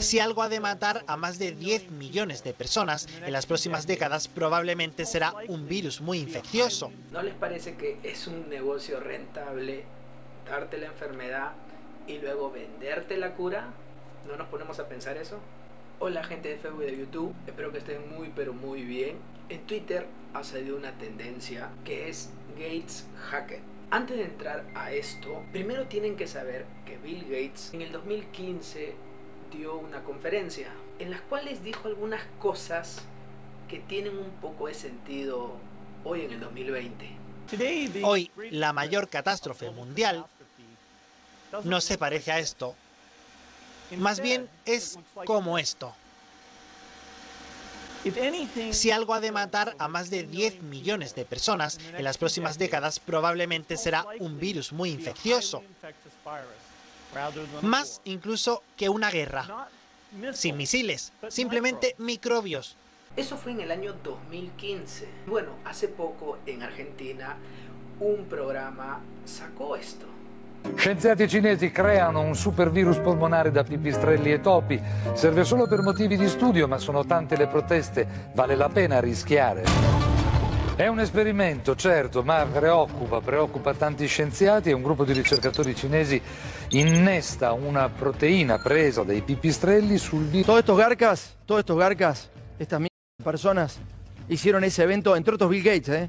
Si algo ha de matar a más de 10 millones de personas en las próximas décadas, probablemente será un virus muy infeccioso. ¿No les parece que es un negocio rentable darte la enfermedad y luego venderte la cura? ¿No nos ponemos a pensar eso? Hola gente de Facebook y de YouTube, espero que estén muy pero muy bien. En Twitter ha salido una tendencia que es Gates Hacker. Antes de entrar a esto, primero tienen que saber que Bill Gates en el 2015 dio una conferencia en las cuales dijo algunas cosas que tienen un poco de sentido hoy en el 2020. Hoy la mayor catástrofe mundial no se parece a esto. Más bien es como esto. Si algo ha de matar a más de 10 millones de personas en las próximas décadas, probablemente será un virus muy infeccioso más incluso que una guerra. Sin misiles, simplemente microbios. Eso fue en el año 2015. Bueno, hace poco en Argentina un programa sacó esto. Scienziati cinesi creano un super virus polmonare da pipistrelli e topi. Serve solo per motivi di studio, ma sono tante le proteste. Vale la pena rischiare. È un esperimento, certo, ma preoccupa, preoccupa tanti scienziati e un gruppo di ricercatori cinesi innesta una proteína presa dai pipistrelli sul virus. Todos estos garcas, todos estos garcas, estas personas hicieron ese evento, entre otros Bill Gates, ¿eh?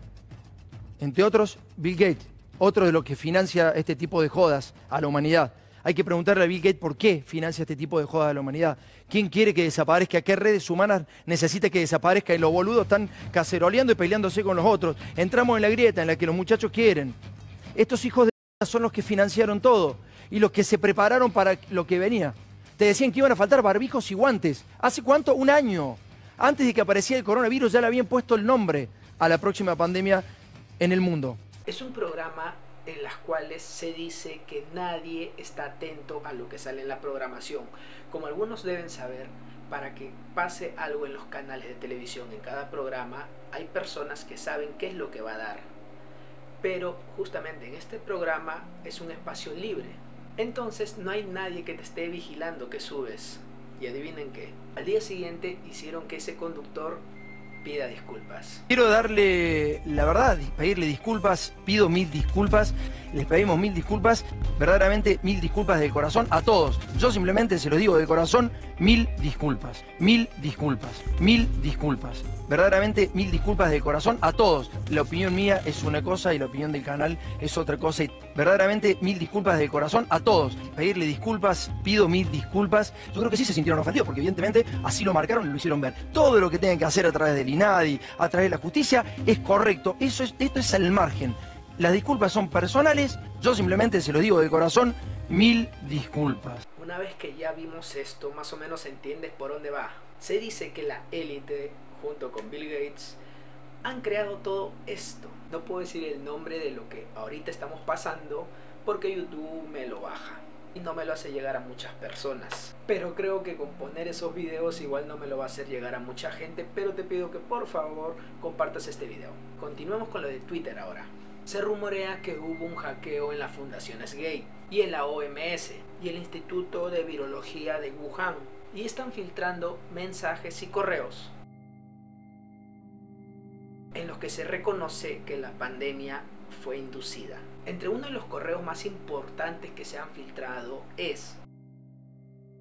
Entre otros Bill Gates, otro de los que financia este tipo de jodas a la humanidad. Hay que preguntarle a Bill Gates por qué financia este tipo de jodas a la humanidad. ¿Quién quiere que desaparezca? ¿Qué redes humanas necesita que desaparezca? Y los boludos están caceroleando y peleándose con los otros. Entramos en la grieta en la que los muchachos quieren. Estos hijos de son los que financiaron todo y los que se prepararon para lo que venía. Te decían que iban a faltar barbijos y guantes. ¿Hace cuánto? Un año. Antes de que apareciera el coronavirus ya le habían puesto el nombre a la próxima pandemia en el mundo. Es un programa en las cuales se dice que nadie está atento a lo que sale en la programación. Como algunos deben saber, para que pase algo en los canales de televisión en cada programa, hay personas que saben qué es lo que va a dar. Pero justamente en este programa es un espacio libre. Entonces no hay nadie que te esté vigilando que subes. Y adivinen qué, al día siguiente hicieron que ese conductor pida disculpas. Quiero darle, la verdad, pedirle disculpas, pido mil disculpas, les pedimos mil disculpas, verdaderamente mil disculpas de corazón a todos. Yo simplemente se lo digo de corazón, mil disculpas, mil disculpas, mil disculpas. Verdaderamente mil disculpas de corazón a todos. La opinión mía es una cosa y la opinión del canal es otra cosa. Y verdaderamente mil disculpas de corazón a todos. Pedirle disculpas, pido mil disculpas. Yo creo que sí se sintieron ofendidos porque evidentemente así lo marcaron y lo hicieron ver. Todo lo que tienen que hacer a través del INADI, a través de la justicia, es correcto. Eso es, esto es al margen. Las disculpas son personales. Yo simplemente se lo digo de corazón, mil disculpas. Una vez que ya vimos esto, más o menos entiendes por dónde va. Se dice que la élite, junto con Bill Gates, han creado todo esto. No puedo decir el nombre de lo que ahorita estamos pasando porque YouTube me lo baja y no me lo hace llegar a muchas personas. Pero creo que con poner esos videos igual no me lo va a hacer llegar a mucha gente, pero te pido que por favor compartas este video. Continuemos con lo de Twitter ahora. Se rumorea que hubo un hackeo en las fundaciones gay y en la OMS y el Instituto de Virología de Wuhan y están filtrando mensajes y correos en los que se reconoce que la pandemia fue inducida. Entre uno de los correos más importantes que se han filtrado es,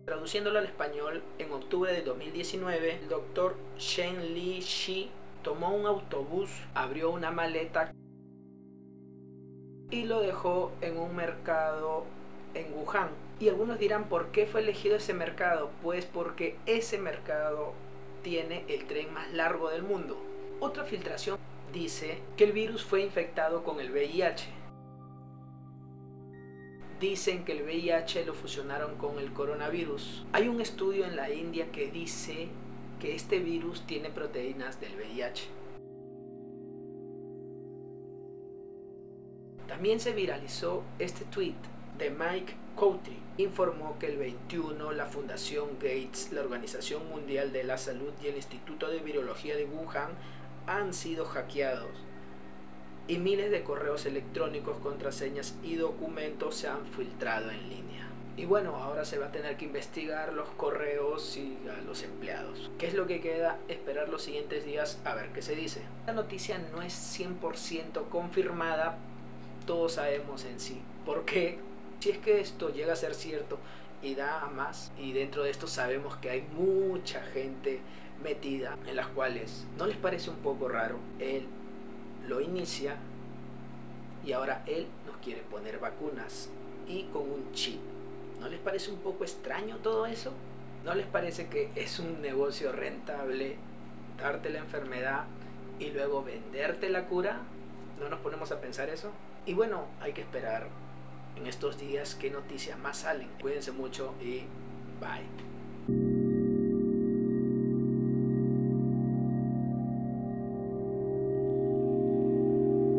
traduciéndolo al español, en octubre de 2019, el doctor Shen Li Shi tomó un autobús, abrió una maleta y lo dejó en un mercado en Wuhan. Y algunos dirán, ¿por qué fue elegido ese mercado? Pues porque ese mercado tiene el tren más largo del mundo. Otra filtración dice que el virus fue infectado con el VIH. Dicen que el VIH lo fusionaron con el coronavirus. Hay un estudio en la India que dice que este virus tiene proteínas del VIH. También se viralizó este tweet de Mike Coutry. Informó que el 21 la Fundación Gates, la Organización Mundial de la Salud y el Instituto de Virología de Wuhan han sido hackeados y miles de correos electrónicos, contraseñas y documentos se han filtrado en línea. Y bueno, ahora se va a tener que investigar los correos y a los empleados. ¿Qué es lo que queda? Esperar los siguientes días a ver qué se dice. La noticia no es 100% confirmada, sabemos en sí. ¿Por qué? Si es que esto llega a ser cierto y da más, y dentro de esto sabemos que hay mucha gente metida en las cuales no les parece un poco raro, él lo inicia y ahora él nos quiere poner vacunas y con un chip. ¿No les parece un poco extraño todo eso? ¿No les parece que es un negocio rentable darte la enfermedad y luego venderte la cura? ¿No nos ponemos a pensar eso? Y bueno, hay que esperar en estos días qué noticias más salen. Cuídense mucho y bye.